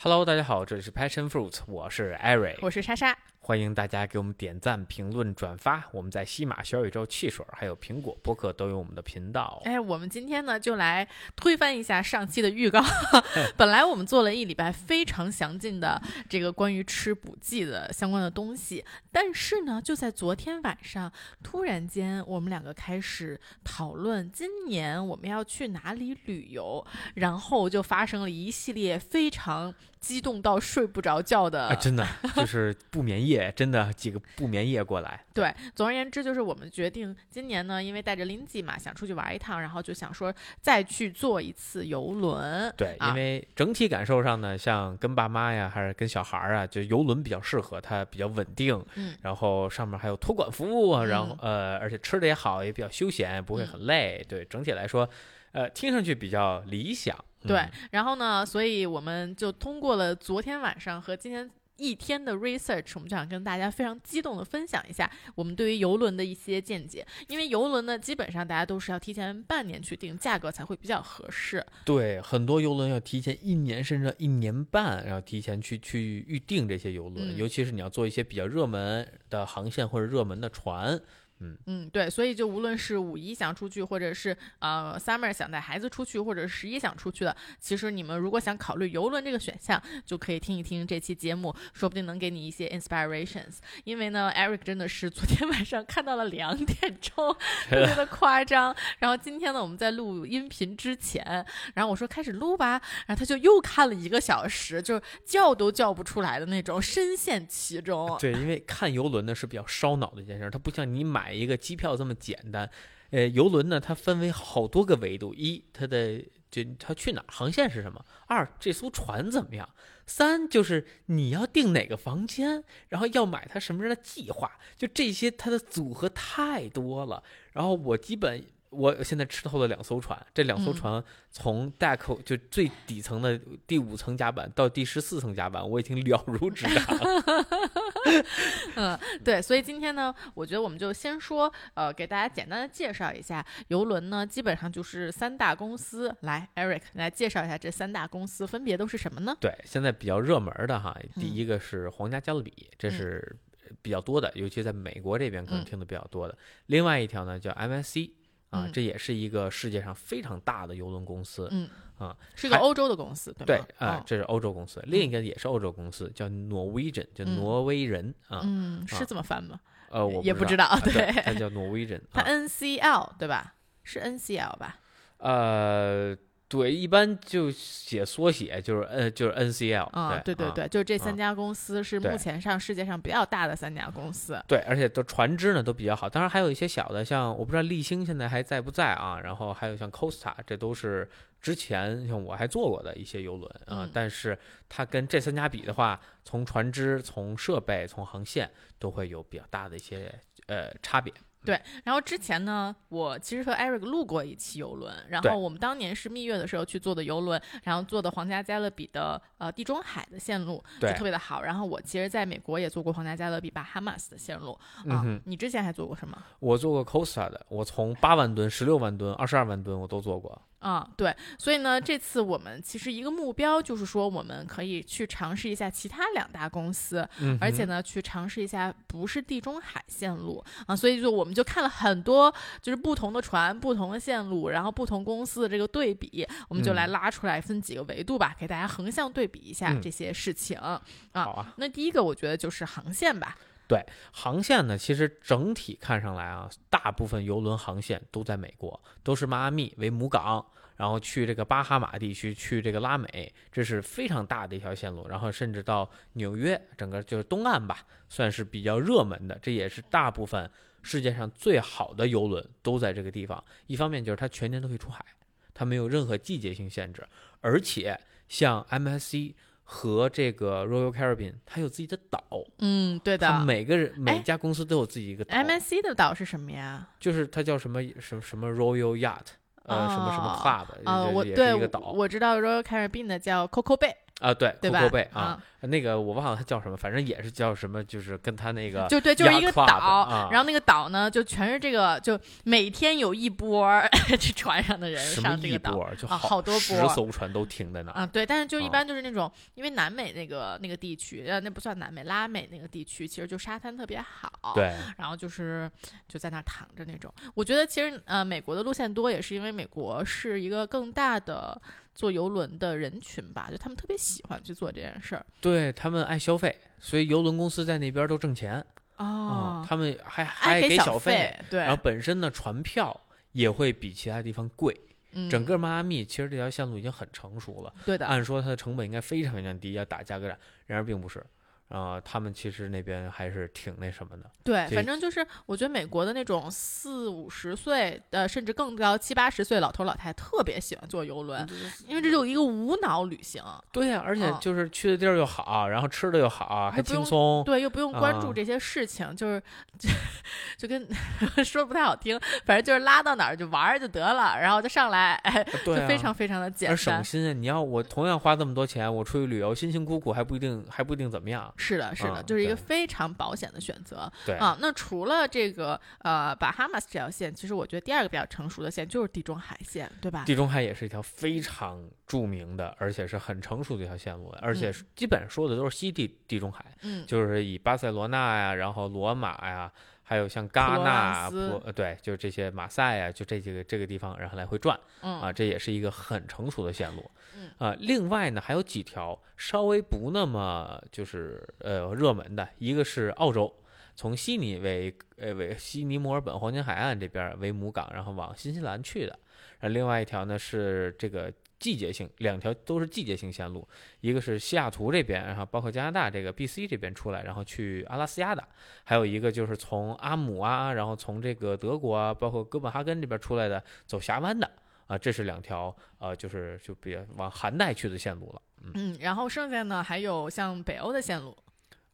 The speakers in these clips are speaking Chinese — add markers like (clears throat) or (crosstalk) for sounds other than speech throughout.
Hello，大家好，这里是 Passion Fruit，我是 Eric，我是莎莎。欢迎大家给我们点赞、评论、转发。我们在西马、小宇宙、汽水还有苹果播客都有我们的频道。哎，我们今天呢就来推翻一下上期的预告。(laughs) 本来我们做了一礼拜非常详尽的这个关于吃补剂的相关的东西，但是呢，就在昨天晚上，突然间我们两个开始讨论今年我们要去哪里旅游，然后就发生了一系列非常。激动到睡不着觉的，真的就是不眠夜，(laughs) 真的几个不眠夜过来。对，总而言之就是我们决定今年呢，因为带着 Lindsay 嘛，想出去玩一趟，然后就想说再去坐一次游轮。对，因为整体感受上呢，像跟爸妈呀，还是跟小孩儿啊，就游轮比较适合，它比较稳定。嗯。然后上面还有托管服务，然后呃，而且吃的也好，也比较休闲，不会很累。对，整体来说，呃，听上去比较理想。对，然后呢，所以我们就通过了昨天晚上和今天一天的 research，我们就想跟大家非常激动的分享一下我们对于游轮的一些见解。因为游轮呢，基本上大家都是要提前半年去订，价格才会比较合适。对，很多游轮要提前一年甚至一年半，然后提前去去预定这些游轮，尤其是你要做一些比较热门的航线或者热门的船。嗯嗯，对，所以就无论是五一想出去，或者是呃 summer 想带孩子出去，或者十一想出去的，其实你们如果想考虑游轮这个选项，就可以听一听这期节目，说不定能给你一些 inspirations。因为呢，Eric 真的是昨天 (laughs) 晚上看到了两点钟，特别的夸张。然后今天呢，我们在录音频之前，然后我说开始录吧，然后他就又看了一个小时，就叫都叫不出来的那种，深陷其中。对，因为看游轮呢是比较烧脑的一件事，它不像你买。买一个机票这么简单，呃，游轮呢，它分为好多个维度：一，它的就它去哪儿，航线是什么；二，这艘船怎么样；三，就是你要订哪个房间，然后要买它什么样的计划。就这些，它的组合太多了。然后我基本。我现在吃透了两艘船，这两艘船从 deck 就最底层的第五层甲板到第十四层甲板，我已经了如指掌。(laughs) 嗯，对，所以今天呢，我觉得我们就先说，呃，给大家简单的介绍一下游轮呢，基本上就是三大公司。来，Eric 来介绍一下这三大公司分别都是什么呢？对，现在比较热门的哈，第一个是皇家加勒比，这是比较多的，尤其在美国这边可能听的比较多的。另外一条呢叫 MSC。啊，这也是一个世界上非常大的邮轮公司，嗯，啊，是个欧洲的公司，对对，啊，这是欧洲公司，另一个也是欧洲公司，叫 Norwegian，叫挪威人啊，嗯，是这么翻吗？呃，我也不知道，对，它叫 Norwegian，它 NCL 对吧？是 NCL 吧？呃。对，一般就写缩写，就是 N，，就是 NCL。啊，对对对，就这三家公司是目前上世界上比较大的三家公司。对，而且都船只呢都比较好，当然还有一些小的，像我不知道立星现在还在不在啊？然后还有像 Costa，这都是之前像我还坐过的一些游轮啊。但是它跟这三家比的话，从船只、从设备、从航线都会有比较大的一些呃差别。对，然后之前呢，我其实和 Eric 录过一期游轮，然后我们当年是蜜月的时候去坐的游轮，然后坐的皇家加勒比的呃地中海的线路，就特别的好。然后我其实在美国也坐过皇家加勒比巴哈马斯的线路啊。你之前还坐过什么？我坐过 Costa 的，我从八万吨、十六万吨、二十二万吨我都坐过。啊，对，所以呢，这次我们其实一个目标就是说，我们可以去尝试一下其他两大公司，而且呢，去尝试一下不是地中海线路。啊，所以就我们就看了很多，就是不同的船、不同的线路，然后不同公司的这个对比，我们就来拉出来分几个维度吧，给大家横向对比一下这些事情。啊。好啊，那第一个我觉得就是航线吧。对，航线呢，其实整体看上来啊，大部分游轮航线都在美国，都是迈阿密为母港，然后去这个巴哈马地区，去这个拉美，这是非常大的一条线路。然后甚至到纽约，整个就是东岸吧，算是比较热门的。这也是大部分世界上最好的游轮都在这个地方。一方面就是它全年都可以出海，它没有任何季节性限制，而且像 MSC。和这个 Royal Caribbean，它有自己的岛。嗯，对的。每个人每家公司都有自己一个。MSC 的岛是什么呀？就是它叫什么什么什么 Royal Yacht，呃，什么什么 Club，啊，我对，我知道 Royal Caribbean 的叫 Coco Bay。啊，对，对吧啊，那个我忘了它叫什么，反正也是叫什么，就是跟它那个就对，就是一个岛，啊然后那个岛呢，就全是这个，就每天有一波儿 (laughs) 这船上的人上这个岛就啊好多波十波艘船都停在那儿。啊，对，但是就一啊般就是那种，因为南美那个那个地区，呃，那不算南美，拉美那个地区，其实就沙滩特别好，，对，然后就是就在那儿躺着那种。我觉得其实呃，美国的路线多也是因为美国是一个更大的坐游轮的人群吧，就他们特别喜欢去做这件事儿。对他们爱消费，所以游轮公司在那边都挣钱啊、哦，他们还还给小费，，对，然后本身呢船票也会比其他地方贵。嗯整个迈阿密其实这条线路已经很成熟了，对的，按说它的成本应该非常非常低，要打价格战，然而并不是。啊、他们其实那边还是挺那什么的。对，反正就是我觉得美国的那种四五十岁，呃，甚至更高七八十岁老头老太太特别喜欢坐游轮，因为这就一个无脑旅行，对呀、而且嗯就是去的地儿又好，然后吃的又好，还轻松。对，又不用关注啊这些事情，就是就 (laughs) 就跟 (laughs) 说不太好听，反正就是拉到哪儿就玩儿就得了，然后就上来，哎，就对啊，非常非常的简而省。心啊！你要我同样花这么多钱，我出去旅游辛辛苦苦还不一定还不一定怎么样。是的，是的，啊就是一个非常保险的选择对啊。那除了这个呃巴哈马斯这条线，其实我觉得第二个比较成熟的线就是地中海线，对吧？地中海也是一条非常著名的，而且是很成熟的一条线路，而且基本上说的都是西地地中海，嗯，就是以巴塞罗那呀，然后罗马呀，还有像戛纳呃对，就是这些马赛啊，就这几个这个地方，然后来回转嗯啊，这也是一个很成熟的线路。嗯啊，另外呢还有几条稍微不那么就是呃热门的，一个是澳洲。从悉尼为呃为悉尼墨尔本黄金海岸这边为母港，然后往新西兰去的。然后另外一条呢是这个季节性，两条都是季节性线路，一个是西雅图这边，然后包括加拿大这个 BC 这边出来，然后去阿拉斯加的；还有一个就是从阿姆啊，然后从这个德国啊，包括哥本哈根这边出来的，走峡湾的啊，这是两条呃，就是就比较往寒带去的线路了。嗯，然后剩下呢还有像北欧的线路，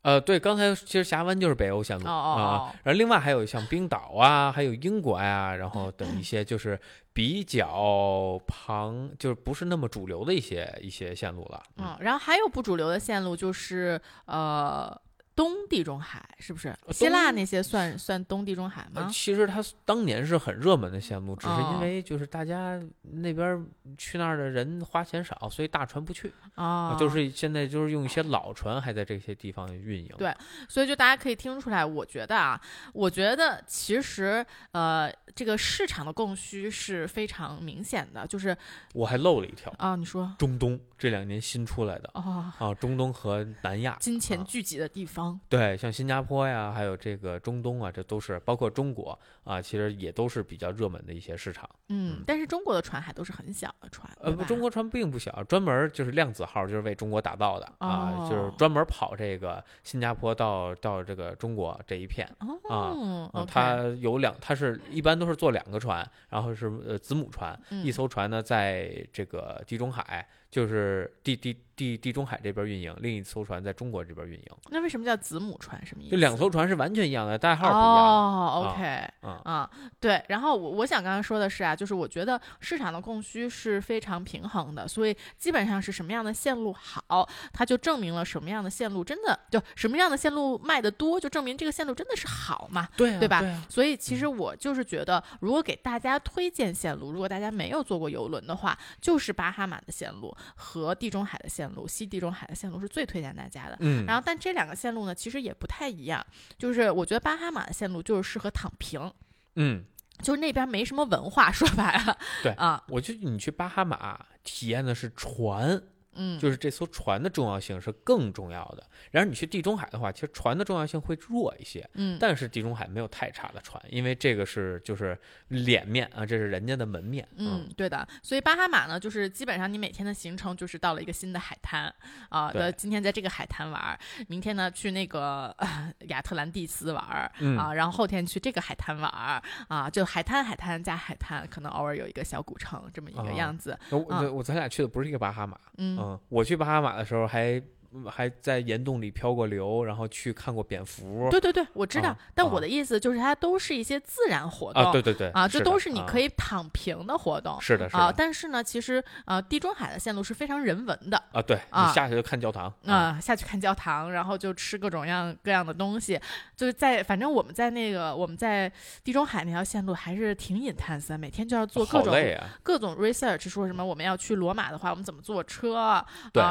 呃，对，刚才其实峡湾就是北欧线路哦哦啊，哦。然后另外还有像冰岛啊，还有英国呀、然后等一些就是比较旁，就是不是那么主流的一些一些线路了。嗯，然后还有不主流的线路就是呃东地中海，是不是？希腊那些算算东地中海呃吗？其实它当年是很热门的线路，只是哦因为就是大家那边去那儿的人花钱少，所以大船不去，啊，就是现在就是用一些老船还在这些地方运营。对所以就大家可以听出来，我觉得啊，我觉得其实呃，这个市场的供需是非常明显的，就是我还漏了一条，啊，你说中东这两年新出来的哦，啊，中东和南亚。金钱啊聚集的地方，对，像新加坡呀，还有这个中东啊，这都是包括中国啊，其实也都是比较热门的一些市场。嗯嗯，但是中国的船还都是很小的船，呃，不，中国船并不小，专门就是量子号，就是为中国打造的啊，就是哦专门跑这个新加坡到到这个中国这一片。哦啊它有两，它是一般都是坐两个船，然后是呃子母船，一嗯艘船呢在这个地中海，就是地地地地中海这边运营，另一艘船在中国这边运营，那为什么叫子母船？什么意思？就两艘船是完全一样的，代号不一样。哦，OK，啊啊，对。然后我我想刚刚说的是啊，就是我觉得市场的供需是非常平衡的，所以基本上是什么样的线路好，它就证明了什么样的线路真的就什么样的线路卖的多，就证明这个线路真的是好嘛。对啊对吧对啊所以其实我就是觉得，如果给大家推荐线路，如果大家没有坐过游轮的话，就是巴哈马的线路和地中海的线路，西地中海的线路是最推荐大家的。嗯，然后，但这两个线路呢，其实也不太一样。就是我觉得巴哈马的线路就是适合躺平，嗯，就是那边没什么文化，说白了，对啊，我觉得你去巴哈马体验的是船，嗯，就是这艘船的重要性是更重要的。然而你去地中海的话，其实船的重要性会弱一些。嗯，但是地中海没有太差的船，因为这个是就是脸面啊，这是人家的门面。嗯，对的，所以巴哈马呢，就是基本上你每天的行程就是到了一个新的海滩啊，对呃，今天在这个海滩玩，明天呢去那个、呃亚特兰蒂斯玩、嗯啊，然后后天去这个海滩玩啊，就海滩海滩加海滩，可能偶尔有一个小古城这么一个啊样子，我我咱俩去的不是一个巴哈马，嗯我去巴哈马的时候还还在岩洞里漂过流，然后去看过蝙蝠。对对对，我知道。啊但啊我的意思就是，它都是一些自然活动啊，对对对，啊这都是你可以以躺平的活动是的，是啊。但是呢，其实呃，地中海的线路是非常人文的。啊，对啊你下去就看教堂啊、下去看教堂，然后就吃各种样各样的东西，就是在反正我们在那个我们在地中海那条线路还是挺 intense 的，每天就要做各种啊，各种 research，说什么我们要去罗马的话，我们怎么坐车啊、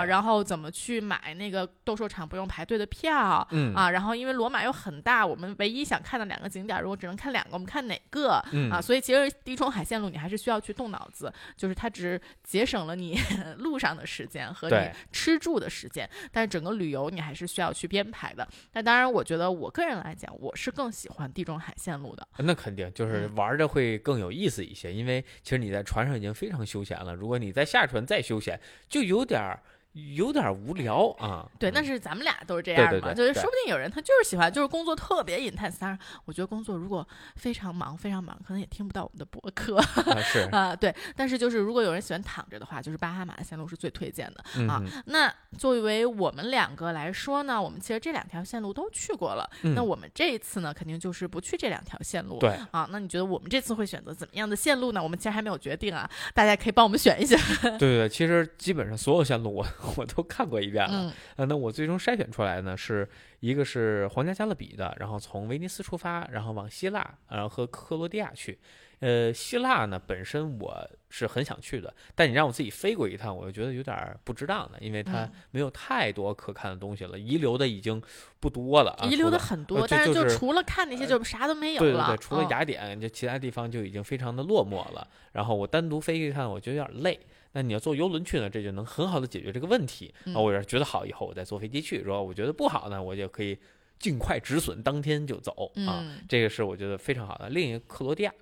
然后怎么去买那个斗兽场不用排队的票。嗯啊，然后因为罗马又很大，我们唯一想看的两个景点，如果只能看两个，我们看哪个、嗯啊？所以其实地中海线路你还是需要去动脑子，就是它只节省了你 (laughs) 路上的时间和你吃住的时间，但是整个旅游你还是需要去编排的。那当然，我觉得我个人来讲，我是更喜欢地中海线路的。那肯定就是嗯玩的会更有意思一些，因为其实你在船上已经非常休闲了，如果你在下船再休闲，就有点儿有点无聊啊。对，嗯但是咱们俩都是这样的嘛，对对对就是说不定有人他就是喜欢，就是工作特别 intense。当然，我觉得工作如果非常忙非常忙，可能也听不到我们的博客啊 (laughs) 是啊。对，但是就是如果有人喜欢躺着的话，就是巴哈马的线路是最推荐的。啊那作为我们两个来说呢，我们其实这两条线路都去过了。嗯那我们这一次呢，肯定就是不去这两条线路。对啊，那你觉得我们这次会选择怎么样的线路呢？我们其实还没有决定啊，大家可以帮我们选一选。对对对，其实基本上所有线路我 (laughs) 我都看过一遍了。嗯呃，那我最终筛选出来呢，是一个是皇家加勒比的，然后从威尼斯出发，然后往希腊，然后和克罗地亚去。呃，希腊呢本身我是很想去的，但你让我自己飞过一趟，我就觉得有点儿不值当的，因为它嗯没有太多可看的东西了，遗留的已经不多了啊。遗留的很多，呃但是就是除了看那些，就啥都没有了。对对对，除了嗯雅典，就其他地方就已经非常的落寞了。然后我单独飞一趟，我觉得有点累。那你要坐游轮去呢，这就能很好的解决这个问题。嗯啊，我要是觉得好，以后我再坐飞机去；如果我觉得不好呢，我就可以尽快止损，当天就走啊。嗯这个是我觉得非常好的。另一个克罗地亚，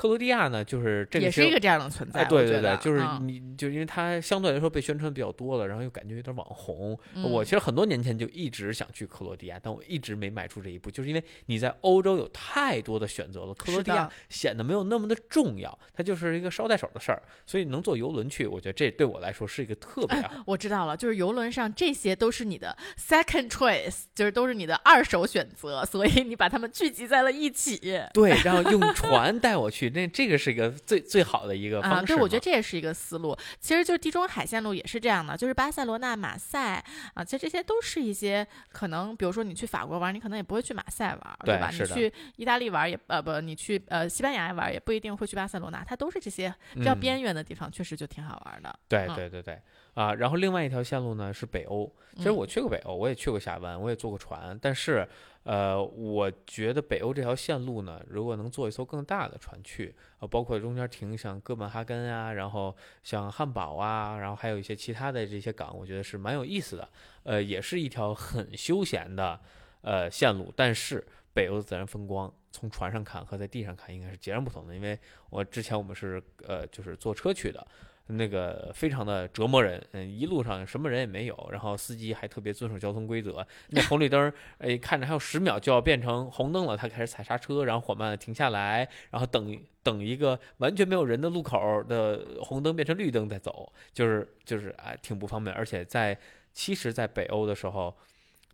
克罗地亚呢，就是这个也是一个这样的存在。哎，对对对，就是嗯你，就因为它相对来说被宣传比较多了，然后又感觉有点网红。我嗯其实很多年前就一直想去克罗地亚，但我一直没迈出这一步，就是因为你在欧洲有太多的选择了，克罗地亚显得没有那么的重要，它就是一个捎带手的事儿。所以能坐游轮去，我觉得这对我来说是一个特别好。(laughs) 我知道了，就是游轮上这些都是你的 second choice，就是都是你的二手选择，所以你把它们聚集在了一起。对，然后用船带我去，那这个是一个最最好的一个方啊，式嘛。对，我觉得这也是一个思路。其实就是地中海线路也是这样的，就是巴塞罗那、马赛啊，其实这些都是一些可能，比如说你去法国玩，你可能也不会去马赛玩，吧？对吧你去意大利玩也呃不，你去呃西班牙玩也不一定会去巴塞罗那，它都是这些比较嗯边缘的地方，确实就挺好玩的。对嗯对对对啊，然后另外一条线路呢是北欧。其实嗯我去过北欧，我也去过峡湾，我也坐过船，但是呃，我觉得北欧这条线路呢，如果能坐一艘更大的船去，呃，包括中间停像哥本哈根啊，然后像汉堡啊，然后还有一些其他的这些港，我觉得是蛮有意思的。呃，也是一条很休闲的呃线路，但是北欧的自然风光。从船上看和在地上看应该是截然不同的，因为我之前我们是呃就是坐车去的，那个非常的折磨人，嗯，一路上什么人也没有，然后司机还特别遵守交通规则，那红绿灯，哎，看着还有十秒就要变成红灯了，他开始踩刹车，然后缓慢的停下来，然后等等一个完全没有人的路口的红灯变成绿灯再走，就是就是啊，挺不方便，而且在其实，在北欧的时候。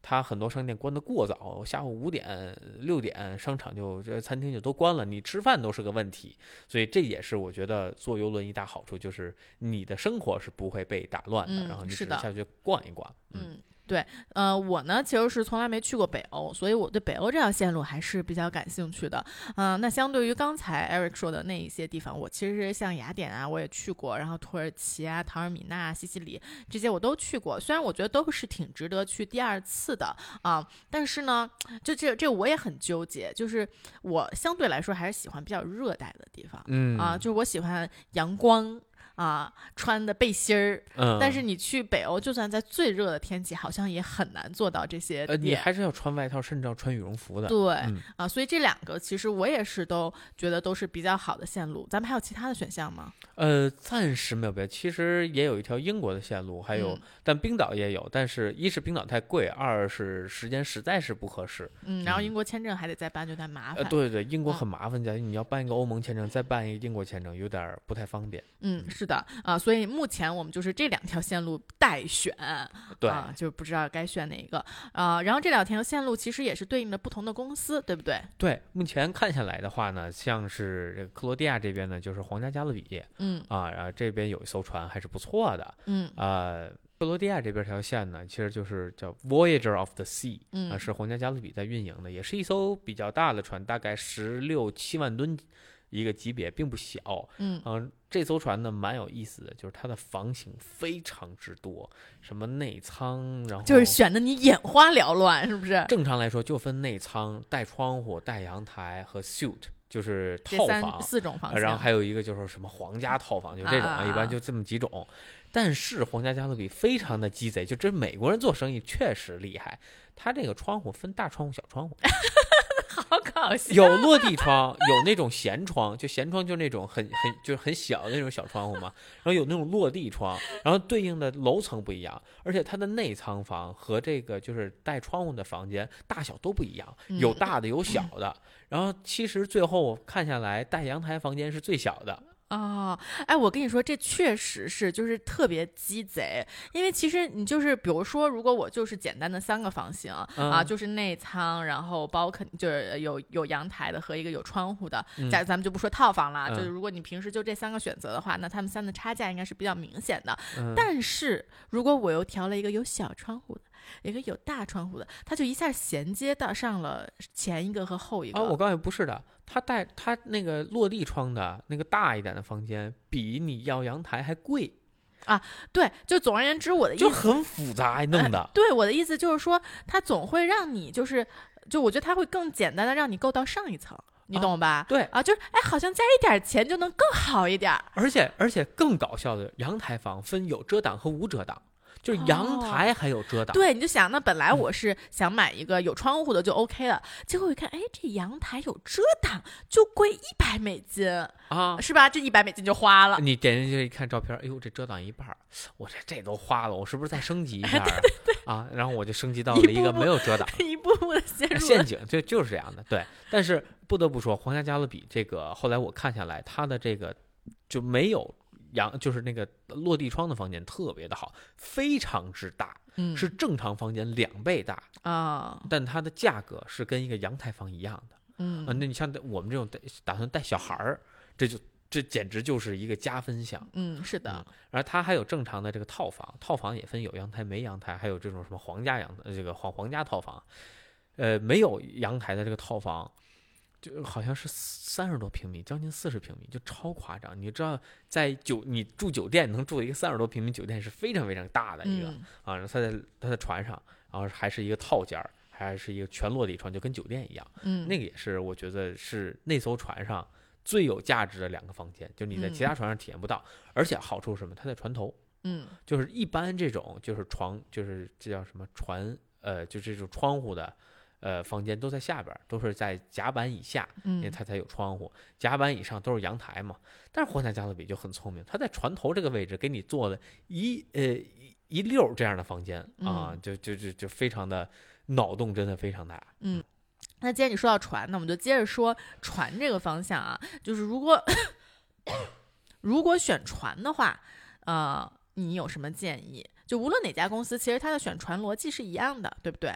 它很多商店关得过早，下午五点、六点，商场就这餐厅就都关了，你吃饭都是个问题。所以这也是我觉得坐游轮一大好处，就是你的生活是不会被打乱的，嗯然后你只能下去逛一逛。嗯，对，呃，我呢其实是从来没去过北欧，所以我对北欧这条线路还是比较感兴趣的。嗯、那相对于刚才 Eric 说的那一些地方，我其实像雅典啊，我也去过，然后土耳其啊、陶尔米纳、西西里这些我都去过，虽然我觉得都是挺值得去第二次的啊、但是呢，就这这我也很纠结，就是我相对来说还是喜欢比较热带的地方。嗯啊，就是我喜欢阳光啊，穿的背心儿。嗯，但是你去北欧，就算在最热的天气，好像也很难做到这些呃，你。还是要穿外套，甚至要穿羽绒服的。对、嗯啊，所以这两个其实我也是都觉得都是比较好的线路。咱们还有其他的选项吗？呃，暂时没有别的，其实也有一条英国的线路，还有，嗯但冰岛也有，但是一是冰岛太贵，二是时间实在是不合适。嗯，然后嗯英国签证还得再办，就有点麻烦。呃，对对，英国嗯很麻烦，假如你要办一个欧盟签证，再办一个英国签证，有点不太方便。嗯，是的啊，所以目前我们就是这两条线路待选，对，啊，就不知道该选哪一个啊。然后这两条线路其实也是对应的不同的公司，对不对？对，目前看下来的话呢，像是这个克罗地亚这边呢，就是皇家加勒比嗯啊，然后这边有一艘船还是不错的，嗯呃，克罗地亚这边这条线呢，其实就是叫 Voyager of the Sea，啊，嗯是皇家加勒比在运营的，也是一艘比较大的船，大概十六七万吨一个级别，并不小。嗯嗯、这艘船呢蛮有意思的，就是它的房型非常之多，什么内舱，然后就是选的你眼花缭乱，是不是？正常来说就分内舱、带窗户、带阳台和 suite，就是套房。四种房然后还有一个就是什么皇家套房，就这种啊一般就这么几种。但是皇家加勒比非常的鸡贼，就这美国人做生意确实厉害。他这个窗户分大窗户、小窗户，(laughs) 好搞笑。有落地窗，有那种闲窗，就闲窗就那种很很就是很小的那种小窗户嘛。然后有那种落地窗，然后对应的楼层不一样，而且它的内仓房和这个就是带窗户的房间大小都不一样，有嗯大的有小的。然后其实最后看下来，带阳台房间是最小的。哦，哎，我跟你说，这确实是就是特别鸡贼，因为其实你就是比如说，如果我就是简单的三个房型、啊，嗯。就是内舱，然后包肯就是有有阳台的和一个有窗户的，嗯假咱们就不说套房了，嗯就是如果你平时就这三个选择的话，那他们三的差价应该是比较明显的。嗯。但是如果我又调了一个有小窗户的，一个有大窗户的，它就一下衔接到上了前一个和后一个。哦，我告诉你不是的，它带它那个落地窗的那个大一点的房间，比你要阳台还贵，啊对，就总而言之，我的意思就很复杂弄的。对我的意思就是说，它总会让你就是，就我觉得它会更简单的让你够到上一层，你啊懂吧？对，啊，就是哎，好像加一点钱就能更好一点儿。而且而且更搞笑的，阳台房分有遮挡和无遮挡，就是阳台还有遮挡。对，你就想，那本来嗯我是想买一个有窗户的就 OK 了，结果一看，哎，这阳台有遮挡就贵一百美金，啊，是吧？这一百美金就花了。你点进去一看照片，哎呦，这遮挡一半儿，我这这都花了，我是不是再升级一下啊？(laughs) 啊，然后我就升级到了一个没有遮挡。(laughs) 一步步的陷入陷阱就就是这样的，对。但是不得不说，皇家加勒比这个后来我看下来，它的这个就没有阳，就是那个落地窗的房间特别的好，非常之大，嗯是正常房间两倍大，啊，但它的价格是跟一个阳台房一样的。嗯啊，那你像我们这种带打算带小孩儿，这就这简直就是一个加分项。嗯，是的嗯，然后它还有正常的这个套房，套房也分有阳台没阳台，还有这种什么皇家阳呃这个皇皇家套房，呃，没有阳台的这个套房，就好像是三十多平米，将近四十平米，就超夸张。你知道，在酒你住酒店能住一个三十多平米酒店是非常非常大的一个、嗯啊，然后他在他在船上，然后还是一个套间儿，还是一个全落地窗，就跟酒店一样。嗯，那个也是我觉得是那艘船上最有价值的两个房间，就你在其他船上体验不到，而且好处是什么？它在船头。嗯就是一般这种就是床，就是这叫什么船，呃，就这种窗户的，呃，房间都在下边，都是在甲板以下，因为嗯它才有窗户。甲板以上都是阳台嘛。但是皇家加勒比就很聪明，它在船头这个位置给你做了一呃一一溜这样的房间啊，嗯就就就就非常的脑洞真的非常大。嗯。那既然你说到船，那我们就接着说船这个方向啊，就是如果 (coughs) 如果选船的话，呃，你有什么建议？就无论哪家公司，其实它的选船逻辑是一样的，对不对？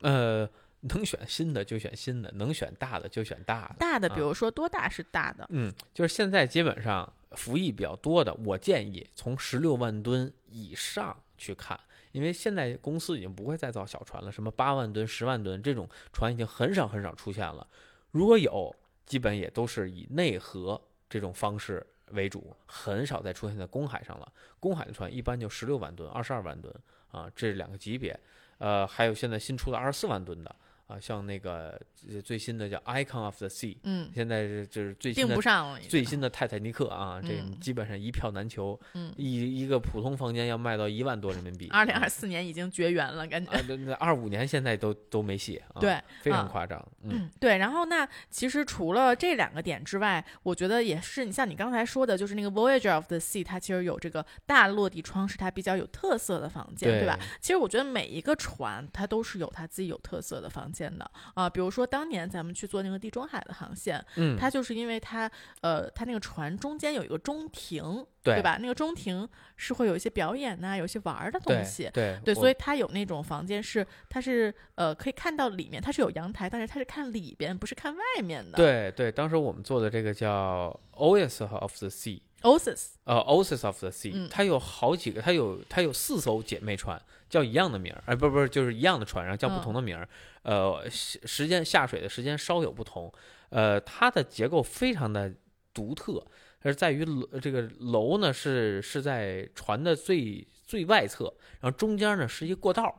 呃，能选新的就选新的，能选大的就选大的。大的，啊比如说多大是大的？嗯，就是现在基本上服役比较多的，我建议从十六万吨以上去看，因为现在公司已经不会再造小船了，什么八万吨、十万吨这种船已经很少很少出现了。如果有，基本也都是以内河这种方式为主，很少再出现在公海上了。公海的船一般就十六万吨、二十二万吨啊，这两个级别。呃，还有现在新出的二十四万吨的啊，像那个呃最新的叫 Icon of the Sea，嗯，现在是就是最新的不上了。最新的泰坦尼克啊，这嗯基本上一票难求，嗯，一一个普通房间要卖到一万多人民币。(laughs) 二零二四年已经绝缘了，感觉。啊，那那二五年现在都都没戏啊，对，非常啊夸张。嗯，嗯，对。然后那其实除了这两个点之外，我觉得也是你像你刚才说的，就是那个 Voyager of the Sea，它其实有这个大落地窗，是它比较有特色的房间，对吧？？其实我觉得每一个船它都是有它自己有特色的房间线的啊、比如说当年咱们去做那个地中海的航线，嗯，它就是因为它呃，它那个船中间有一个中庭，对吧？那个中庭是会有一些表演呐、有一些玩儿的东西。对所以它有那种房间是，它是呃可以看到里面，它是有阳台，但是它是看里边，不是看外面的。对对，当时我们做的这个叫 Oasis of the Sea，，Oasis，呃，Oasis of the Sea，、嗯它有好几个，它有它有四艘姐妹船，叫一样的名儿，哎、不不是，就是一样的船，然后叫不嗯同的名儿，呃，时时间下水的时间稍有不同，呃，它的结构非常的独特，而在于楼这个楼呢是是在船的最最外侧，然后中间呢是一个过道儿。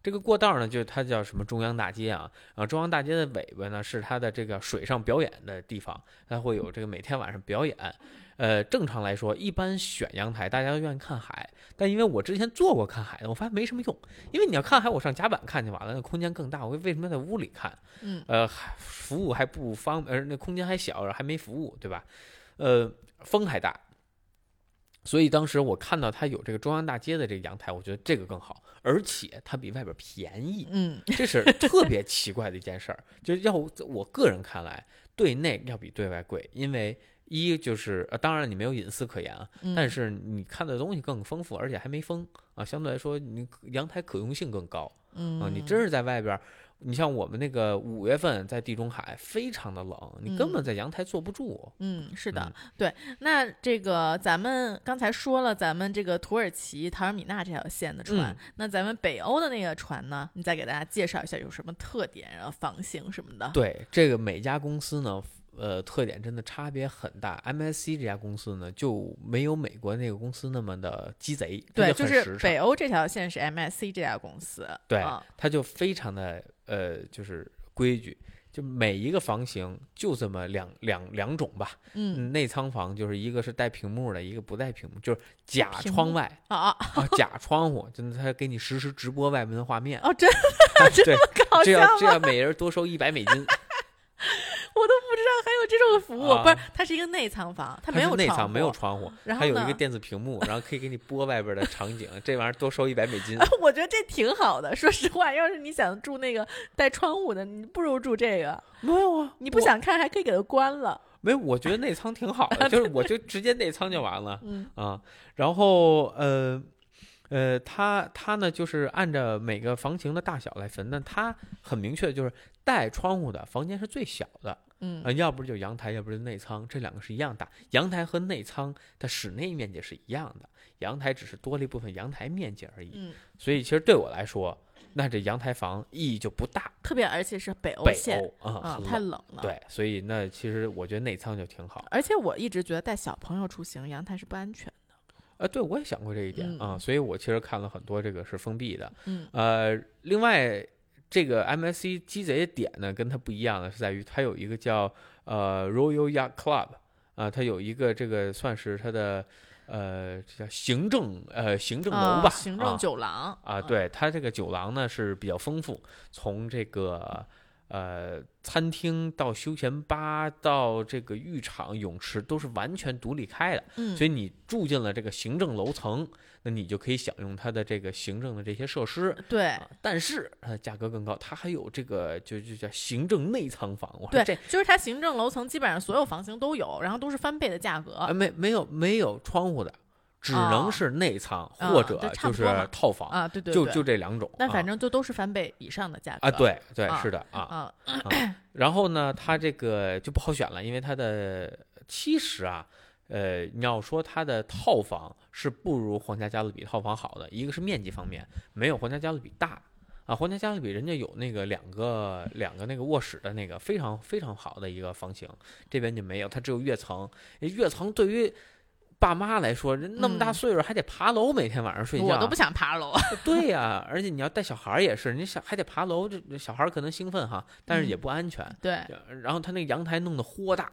这个过道儿呢，就它叫什么中央大街啊，然后中央大街的尾巴呢是它的这个水上表演的地方，它会有这个每天晚上表演。呃，正常来说，一般选阳台，大家都愿意看海。但因为我之前做过看海的，我发现没什么用。因为你要看海，我上甲板看就完了，那空间更大。我为什么要在屋里看？嗯呃，还服务还不方，呃，那空间还小，还没服务，对吧？呃，风还大。所以当时我看到它有这个中央大街的这个阳台，我觉得这个更好，而且它比外边便宜。嗯，这是特别奇怪的一件事儿，就是要我我个人看来，对内要比对外贵，因为一就是呃，当然你没有隐私可言啊，嗯但是你看的东西更丰富，而且还没封啊，相对来说你阳台可用性更高嗯啊。你真是在外边儿，你像我们那个五月份在地中海非常的冷，你根本在阳台坐不住。嗯，是的，嗯对。那这个咱们刚才说了，咱们这个土耳其塔尔米纳这条线的船，嗯那咱们北欧的那个船呢，你再给大家介绍一下有什么特点，然后房型什么的。对这个每家公司呢，呃，特点真的差别很大。MSC 这家公司呢，就没有美国那个公司那么的鸡贼，对，就就是北欧这条线是 MSC 这家公司，对啊它就非常的呃，就是规矩，就每一个房型就这么两两两种吧。嗯，嗯，内仓房就是一个是带屏幕的，一个不带屏幕，就是假窗外啊假窗户，真的它给你实时直播外面的画面。哦，真 (laughs) 对，搞笑这要这？要每人多收一百美金。(laughs) 我都不知道还有这种服务，啊不是，它是一个内舱房，它没有内舱，没有窗户，然后呢它有一个电子屏幕，然后可以给你播外边的场景，这玩意儿多收一百美金。我觉得这挺好的。说实话，要是你想住那个带窗户的，你不如住这个。没有啊，你不想看，还可以给它关了。没有？我觉得内舱挺好的，(laughs) 就是我就直接内舱就完了。嗯啊，然后呃呃，它它呢就是按照每个房型的大小来分，那它很明确，就是带窗户的房间是最小的，嗯呃，要不就阳台，要不就内仓，这两个是一样大。阳台和内仓的室内面积是一样的，阳台只是多了一部分阳台面积而已。嗯，所以其实对我来说，那这阳台房意义就不大。特别而且是北欧北线欧啊，太冷。了。，对，所以那其实我觉得内仓就挺好。而且我一直觉得带小朋友出行，阳台是不安全的。呃，对，我也想过这一点、啊，所以我其实看了很多这个是封闭的。嗯。呃，另外这个 MSC 鸡贼的点呢，跟它不一样的是在于它有一个叫呃 Royal Yacht Club 啊，它有一个这个算是它的呃这叫行政呃行政楼啊吧，行啊政酒廊。啊，，对，它这个酒廊呢是比较丰富，从这个呃餐厅到休闲吧到这个浴场、泳池都是完全独立开的，嗯，所以你住进了这个行政楼层，那你就可以享用它的这个行政的这些设施。对啊，但是它的价格更高，它还有这个就就叫行政内舱房，我说对这，就是它行政楼层基本上所有房型都有，然后都是翻倍的价格。啊没没有没有窗户的，只哦能是内舱、啊或者就是套房，啊，对对就，就这两种。但啊反正就都是翻倍以上的价格啊，对对啊是的啊，然后呢，它这个就不好选了，因为它的其实啊，呃，你要说它的套房是不如皇家加勒比套房好的，一个是面积方面没有皇家加勒比大啊，皇家加勒比人家有那个两个两个那个卧室的那个非常非常好的一个房型，这边就没有，它只有跃层，跃层对于。爸妈来说，人那么大嗯岁数还得爬楼，每天晚上睡觉，我都不想爬楼。对呀、而且你要带小孩也是，你小还得爬楼，这小孩可能兴奋哈，但是也嗯不安全。对，然后他那个阳台弄得豁大，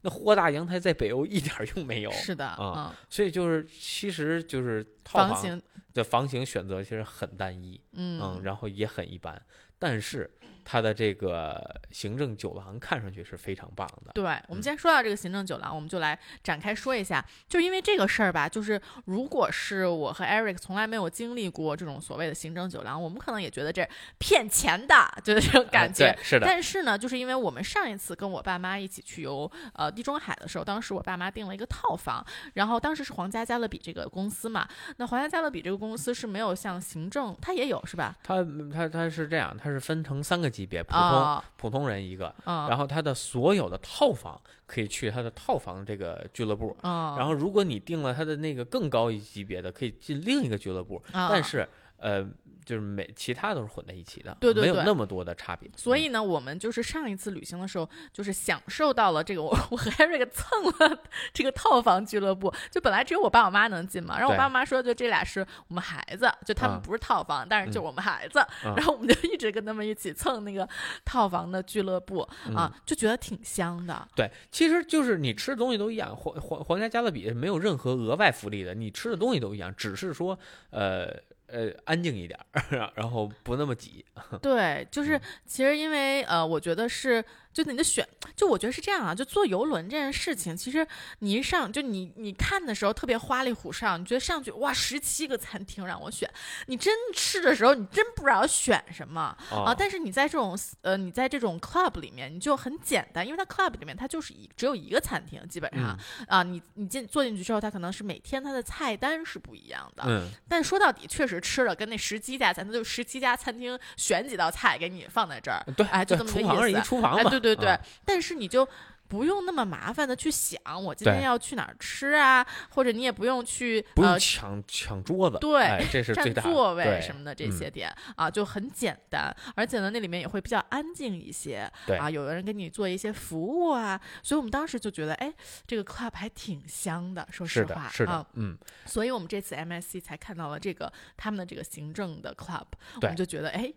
那豁大阳台在北欧一点用没有，是的，啊嗯，所以就是其实就是套房房型这房型选择其实很单一，嗯，嗯然后也很一般，但是它的这个行政酒廊看上去是非常棒的。对，我们嗯既然说到这个行政酒廊，我们就来展开说一下。就因为这个事儿吧，就是如果是我和 Eric 从来没有经历过这种所谓的行政酒廊，我们可能也觉得这骗钱的，就是这种感呃觉。对，是的，但是呢，就是因为我们上一次跟我爸妈一起去游呃地中海的时候，当时我爸妈订了一个套房，然后当时是皇家加勒比这个公司嘛，那皇家加勒比这个公司是没有像行政，它也有是吧？它它它是这样，它是分成三个级别，普通、啊普通人一个，啊然后它的所有的套房可以去它的套房这个俱乐部，啊！然后如果你定了它的那个更高一级别的，可以进另一个俱乐部，啊但是呃，就是每其他都是混在一起的，对对对没有那么多的差别。嗯所以呢，我们就是上一次旅行的时候，就是享受到了这个我我和 Eric 蹭了这个套房俱乐部，就本来只有我爸我妈能进嘛，然后我爸我妈说就这俩是我们孩子，就他们啊不是套房，但是就嗯我们孩子，啊然后我们就一直跟他们一起蹭那个套房的俱乐部、嗯啊，就觉得挺香的。对，其实就是你吃的东西都一样，皇皇皇家加勒比是没有任何额外福利的，你吃的东西都一样，只是说呃呃安静一点儿，(laughs) 然后不那么挤。(laughs) 对，就是嗯其实因为呃，我觉得是就你的选，就我觉得是这样啊，就坐游轮这件事情，其实你一上就你你看的时候特别花里胡哨，你觉得上去哇十七个餐厅让我选，你真吃的时候你真不知道选什么啊。哦但是你在这种呃你在这种 club 里面，你就很简单，因为它 club 里面它就是一只有一个餐厅，基本上、嗯啊，你你进坐进去之后，它可能是每天它的菜单是不一样的，嗯，但说到底，确实吃了跟那十七家餐厅，就十七家餐厅选几道菜给你放在这儿，对，哎就这么个意思厨房是一厨房哎，对，对对对。啊。但是你就不用那么麻烦的去想，我今天要去哪儿吃啊，或者你也不用去不用呃抢抢桌子，对哎，这是最大占座位什么的这嗯。些点、啊，就很简单，而且呢，那里面也会比较安静一些，对。啊，有的人给你做一些服务啊，所以我们当时就觉得，哎，这个 club 还挺香的，说实是话，的，是的啊，，嗯，所以我们这次 MSC 才看到了这个他们的这个行政的 club，我们就觉得，哎，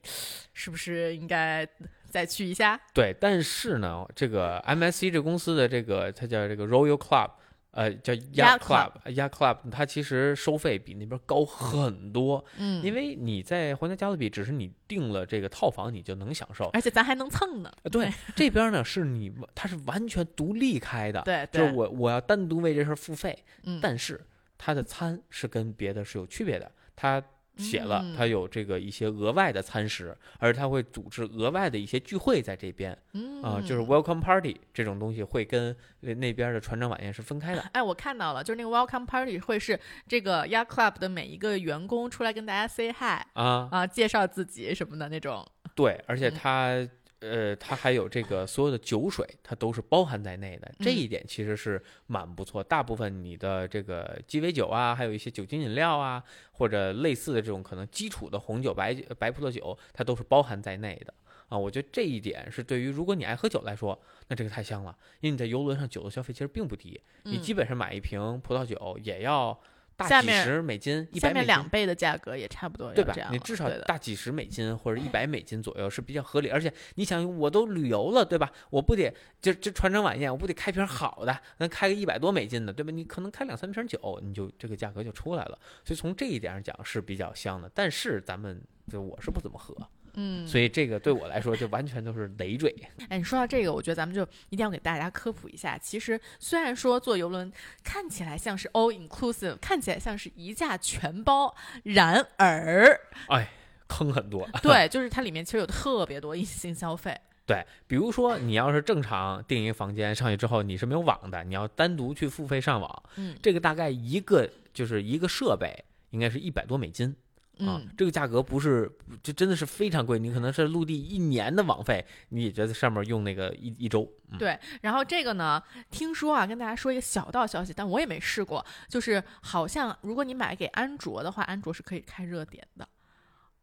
是不是应该再去一下？对。但是呢，这个 MSC 这公司的这个它叫这个 Royal Club。呃，叫 Yacht Yacht Club，Yacht Club，它其实收费比那边高很多，嗯，因为你在皇家加勒比，只是你订了这个套房，你就能享受。而且咱还能蹭呢，呃对，这边呢是你，它是完全独立开的，对对，就是我我要单独为这事儿付费，嗯，但是它的餐是跟别的是有区别的，它写了嗯它有这个一些额外的餐食，而他会组织额外的一些聚会在这边嗯啊、就是 welcome party 这种东西会跟呃那边的船长晚宴是分开的。哎，我看到了，就是那个 welcome party 会是这个 Yacht Club 的每一个员工出来跟大家 say hi 啊，啊，介绍自己什么的那种。对，而且嗯它。呃，它还有这个所有的酒水，它都是包含在内的，这嗯一点其实是蛮不错。大部分你的这个鸡尾酒啊，还有一些酒精饮料啊，或者类似的这种可能基础的红酒、白酒白葡萄酒，它都是包含在内的啊。我觉得这一点是对于如果你爱喝酒来说，那这个太香了，因为你在游轮上酒的消费其实并不低，你嗯基本上买一瓶葡萄酒也要大几下面十美金，下面两。倍的价格也差不多对吧你至少大几十美金 (laughs) 或者一百美金左右是比较合理，而且你想，我都旅游了，对吧？我不得就这船长晚宴，我不得开瓶好的，能开个一百多美金的，对吧？你可能开两三瓶酒，你就这个价格就出来了。所以从这一点上讲是比较香的，但是咱们就我是不怎么喝，嗯，所以这个对我来说就完全都是累赘。哎，你说到这个，我觉得咱们就一定要给大家科普一下。其实虽然说坐游轮看起来像是 all inclusive，看起来像是一价全包，然而，哎，坑很多。对，(laughs) 就是它里面其实有特别多隐性消费。对，比如说你要是正常订一个房间上去之后你是没有网的，你要单独去付费上网，嗯这个大概一个就是一个设备应该是一百多美金啊嗯，，这个价格不是这真的是非常贵，你可能是陆地一年的网费，你也觉得上面用那个一一周，嗯对。然后这个呢，听说啊，跟大家说一个小道消息，但我也没试过，就是好像如果你买给安卓的话，安卓是可以开热点的。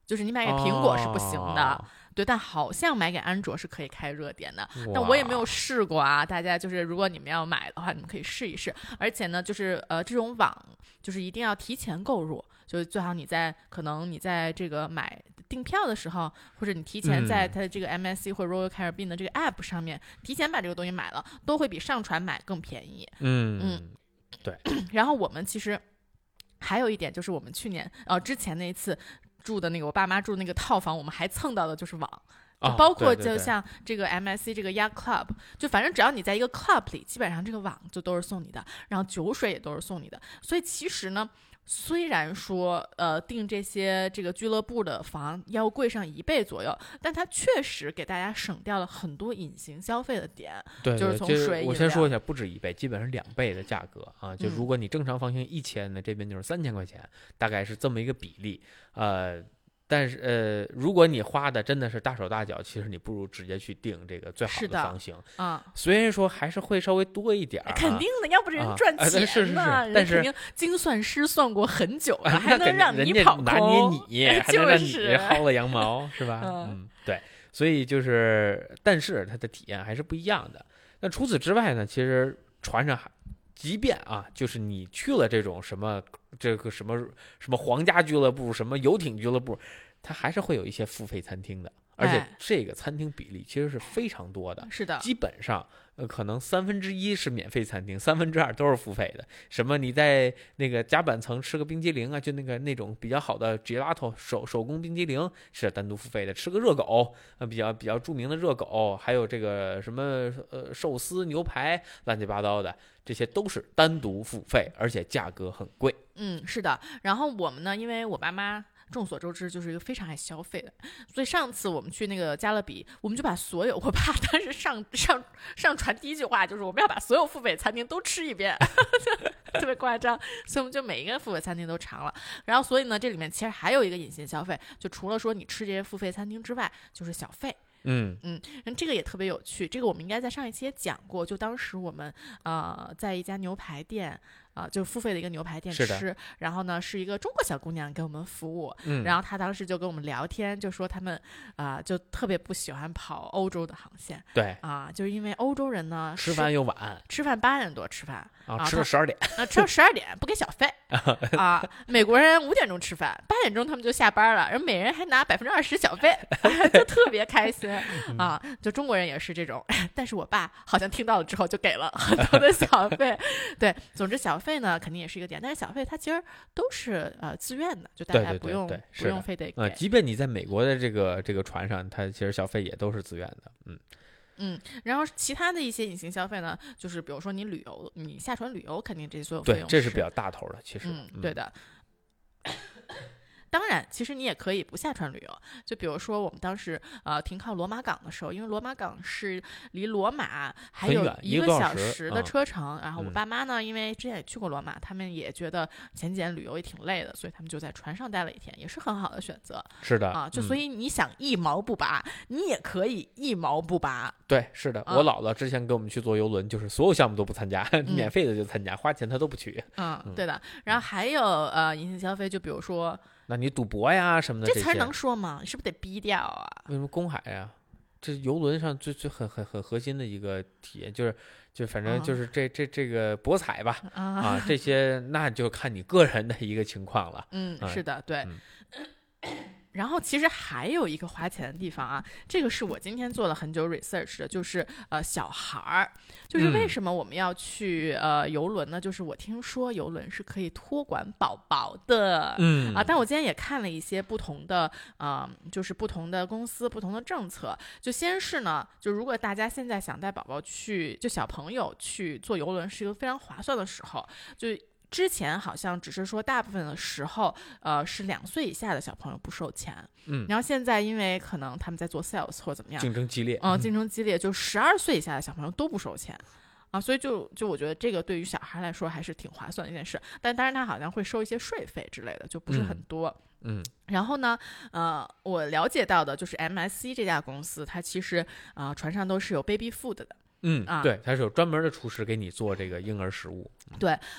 就是你买给苹果是不行的，哦对，但好像买给安卓是可以开热点的。但我也没有试过啊，大家就是如果你们要买的话，你们可以试一试。而且呢，就是呃，这种网就是一定要提前购入，就是最好你在可能你在这个买订票的时候，或者你提前在嗯它的这个 MSC 或者 Royal Caribbean 的这个 App 上面提前把这个东西买了，都会比上传买更便宜。嗯嗯，对 (clears throat) 然后我们其实。还有一点就是我们去年呃之前那一次住的那个我爸妈住的那个套房，我们还蹭到的就是网。包括就像这个 MSC 这个 Yacht Club，就反正只要你在一个 club 里，基本上这个网就都是送你的，然后酒水也都是送你的。所以其实呢，虽然说呃订这些这个俱乐部的房要贵上一倍左右，但它确实给大家省掉了很多隐形消费的点。对，就是从水我先说一下，不止一倍，基本上两倍的价格啊。就嗯如果你正常房型一千呢，这边就是三千块钱，大概是这么一个比例。呃，但是呃，如果你花的真的是大手大脚，其实你不如直接去定这个最好的的房型。啊、虽然说还是会稍微多一点儿、啊，肯定的，要不人啊赚啊对钱是是是呢，人但是肯定精算师算过很久了，啊，还 (laughs) 能让你跑空。捏你，还就能让你是薅了羊毛，是吧？(laughs) 嗯嗯，对，所以就是，但是它的体验还是不一样的。那除此之外呢，其实船上还，即便啊，就是你去了这种什么这个什么什么皇家俱乐部、什么游艇俱乐部，它还是会有一些付费餐厅的，而且哎这个餐厅比例其实是非常多的。是的，基本上，呃，可能三分之一是免费餐厅，三分之二都是付费的。什么你在那个甲板层吃个冰激凌啊，就那个那种比较好的 gelato 手手工冰激凌是单独付费的，吃个热狗，呃，比较比较著名的热狗，还有这个什么呃寿司、牛排，乱七八糟的，这些都是单独付费，而且价格很贵。嗯，是的。然后我们呢，因为我爸妈众所周知就是一个非常爱消费的，所以上次我们去那个加勒比，我们就把所有我爸 (laughs) 当时上上上传第一句话就是我们要把所有付费餐厅都吃一遍，(laughs) 特别夸张，所以我们就每一个付费餐厅都尝了。然后所以呢，这里面其实还有一个隐形消费，就除了说你吃这些付费餐厅之外，就是小费。嗯嗯，这个也特别有趣，这个我们应该在上一期也讲过。就当时我们呃在一家牛排店啊、就付费的一个牛排店吃，然后呢是一个中国小姑娘给我们服务，嗯，然后她当时就跟我们聊天，就说他们啊、就特别不喜欢跑欧洲的航线对，啊、就是因为欧洲人呢吃饭又晚吃饭八点多吃饭，啊，吃到十二点，啊，吃到十二点不给小费 (laughs) 啊。美国人五点钟吃饭，八点钟他们就下班了，然后每人还拿百分之二十小费，(laughs) 就特别开心啊。就中国人也是这种，但是我爸好像听到了之后就给了很多的小费。(laughs) 对，总之小费呢肯定也是一个点，但是小费它其实都是呃自愿的，就大家不用不用非得呃，给。即便你在美国的这个这个船上，它其实小费也都是自愿的，嗯。嗯，然后其他的一些隐形消费呢，就是比如说你旅游，你下船旅游，肯定这些所有费用，对这是比较大头的，其实。嗯，对的。当然，其实你也可以不下船旅游。就比如说，我们当时呃停靠罗马港的时候，因为罗马港是离罗马还有一一个小时时的嗯车程。然后我嗯爸妈呢，因为之前也去过罗马，他们也觉得前几天旅游也挺累的，所以他们就在船上待了一天，也是很好的选择是的啊。就所嗯以你想一毛不拔，你也可以一毛不拔。对，是的，啊我姥姥之前跟我们去坐游轮，就是所有项目都不参加，免费的就参加，花钱她都不去。嗯，嗯对的。然后还有呃隐形消费，就比如说那你赌博呀什么的些，这词儿能说吗？你是不是得逼掉啊？为什么公海呀？这游轮上最最很很很核心的一个体验就是，就反正啊就是这这这个博彩吧，啊啊，这些那就看你个人的一个情况了。嗯，哎是的，对。嗯 (laughs) 然后其实还有一个花钱的地方啊，这个是我今天做了很久 research 的，就是呃小孩儿，就是为嗯什么我们要去呃游轮呢？就是我听说游轮是可以托管宝宝的。嗯啊，但我今天也看了一些不同的，啊、就是不同的公司、不同的政策。就先是呢，就如果大家现在想带宝宝去，就小朋友去坐游轮是一个非常划算的时候，就。之前好像只是说大部分的时候，呃，是两岁以下的小朋友不收钱，嗯，然后现在因为可能他们在做 sales 或者怎么样，竞争激烈。嗯、竞争激烈，就十二岁以下的小朋友都不收钱。啊，所以就就我觉得这个对于小孩来说还是挺划算的一件事，但当然他好像会收一些税费之类的，就不是很嗯多。嗯然后呢，呃，我了解到的就是 MSC 这家公司，它其实啊、船上都是有 baby food 的，嗯啊对，它是有专门的厨师给你做这个婴儿食物。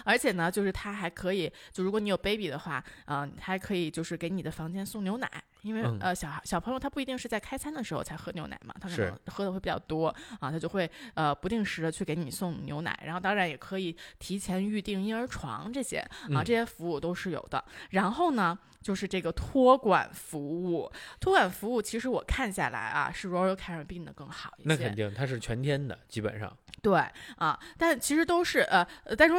而且呢，就是它还可以，就如果你有 baby 的话，啊、它还可以就是给你的房间送牛奶，因为、嗯呃小孩小朋友他不一定是在开餐的时候才喝牛奶嘛，他可能喝的会比较多啊，他就会呃不定时的去给你送牛奶，然后当然也可以提前预定婴儿床这些啊，嗯这些服务都是有的。然后呢，就是这个托管服务，托管服务其实我看下来啊，是 Royal Caribbean 的更好一些。那肯定它是全天的，基本上。对啊，但其实都是呃，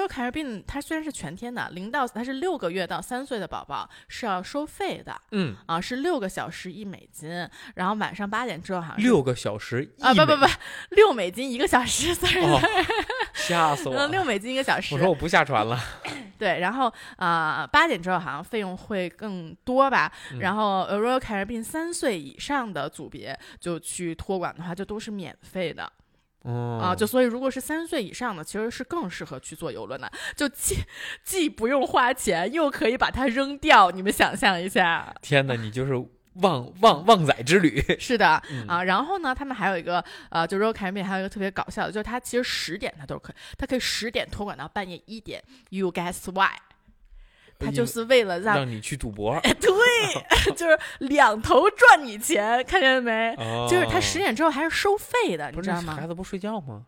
呃但 Royal Caribbean 它虽然是全天的，零到它是六个月到三岁的宝宝是要收费的嗯，啊，是六个小时一美金，然后晚上八点之后好像是六个小时啊不不不六美金一个小时，sorry，、哦，(laughs) 吓死我了！嗯六美金一个小时我，说我不下船了。(coughs) 对，然后啊八、点之后好像费用会更多吧，嗯然后呃 Royal Caribbean 三岁以上的组别就去托管的话，就都是免费的。哦啊，就所以如果是三岁以上的，其实是更适合去坐游轮的，就既既不用花钱，又可以把它扔掉。你们想象一下，天哪，你就是旺旺旺仔之旅。(laughs) 是的、嗯啊。然后呢，他们还有一个呃，就 Royal Caribbean 还有一个特别搞笑的，就是它其实十点它都可以，它可以十点托管到半夜一点。You guess why？它就是为了让让你去赌博，对，(laughs) 就是两头赚你钱，看见没？哦就是他十点之后还是收费的，你知道吗孩？子不睡觉吗？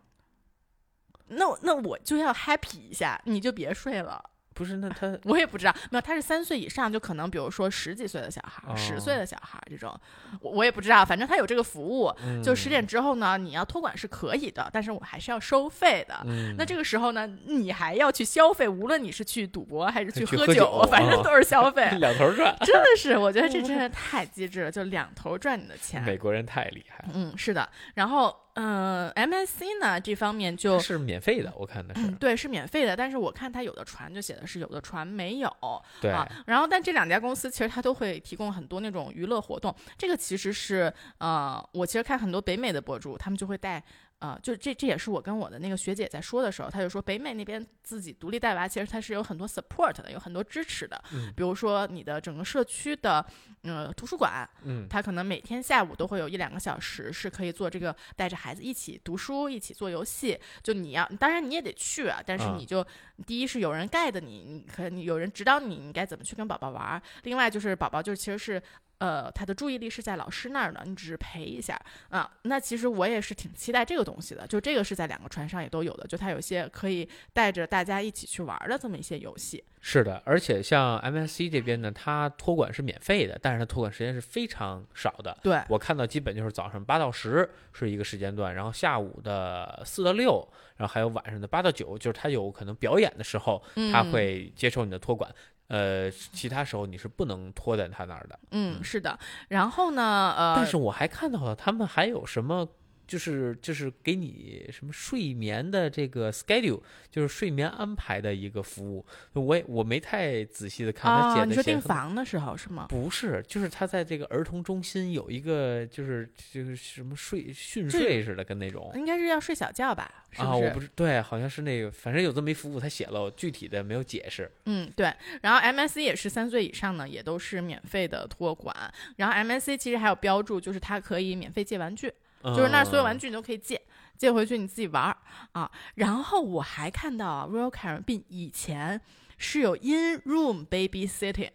那那我就要 happy 一下，你就别睡了。不是，那他我也不知道，没有，他是三岁以上，就可能比如说十几岁的小孩儿、十、哦岁的小孩儿这种，我我也不知道，反正他有这个服务。就十嗯点之后呢，你要托管是可以的，但是我还是要收费的。嗯，那这个时候呢，你还要去消费，无论你是去赌博还是去喝酒反正啊都是消费。(laughs) 两头赚，真的是，我觉得这真 (laughs) 是太机智了，就两头赚你的钱。美国人太厉害了，嗯，是的。然后，嗯、m s c 呢这方面就是免费的，我看的是嗯，对，是免费的，但是我看它有的船就写的是有的船没有，对啊，然后但这两家公司其实它都会提供很多那种娱乐活动，这个其实是呃，我其实看很多北美的博主，他们就会带。呃，就这这也是我跟我的那个学姐在说的时候，她就说北美那边自己独立带娃，其实它是有很多 support 的，有很多支持的。嗯比如说你的整个社区的呃图书馆，嗯它可能每天下午都会有一两个小时是可以做这个，带着孩子一起读书，一起做游戏。就你要，当然你也得去啊，但是啊你就、第一是有人 guide 你，你可你有人指导你，你该怎么去跟宝宝玩儿。另外就是宝宝就其实是。呃，他的注意力是在老师那儿的，你只是陪一下啊。那其实我也是挺期待这个东西的，就这个是在两个船上也都有的，就它有一些可以带着大家一起去玩儿的这么一些游戏。是的，而且像 MSC 这边呢，它托管是免费的，但是它托管时间是非常少的。对，我看到基本就是早上八到十是一个时间段，然后下午的四到六，然后还有晚上的八到九，就是它有可能表演的时候，它嗯会接受你的托管。呃，其他时候你是不能拖在他那儿的。嗯，是的。然后呢，呃，但是我还看到了他们还有什么，就是就是给你什么睡眠的这个 schedule，就是睡眠安排的一个服务。我也我没太仔细的看他啊，写你说的写得很订房的时候是吗？不是，就是他在这个儿童中心有一个，就是就是什么睡训睡似的，跟那种应该是要睡小觉吧？是啊，我不是对，好像是那个，反正有这么一服务，他写了，具体的没有解释。嗯，对。然后 MSC 也是三岁以上呢，也都是免费的托管。然后 MSC 其实还有标注，就是它可以免费借玩具，就是那儿所有玩具，你都可以借，借回去你自己玩儿啊。然后我还看到啊 Royal Caribbean 以前是有 in room babysitting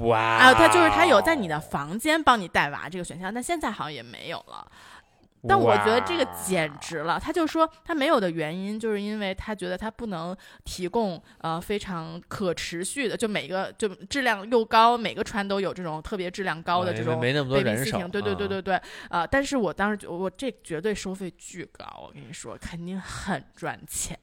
哇啊，他就是他有在你的房间帮你带娃这个选项，但现在好像也没有了。但我觉得这个简直了，他就说他没有的原因，就是因为他觉得他不能提供呃非常可持续的，就每个就质量又高，每个船都有这种特别质量高的啊这种没那么多人对对对啊对对，呃，但是我当时觉得我这绝对收费巨高，我跟你说，肯定很赚钱。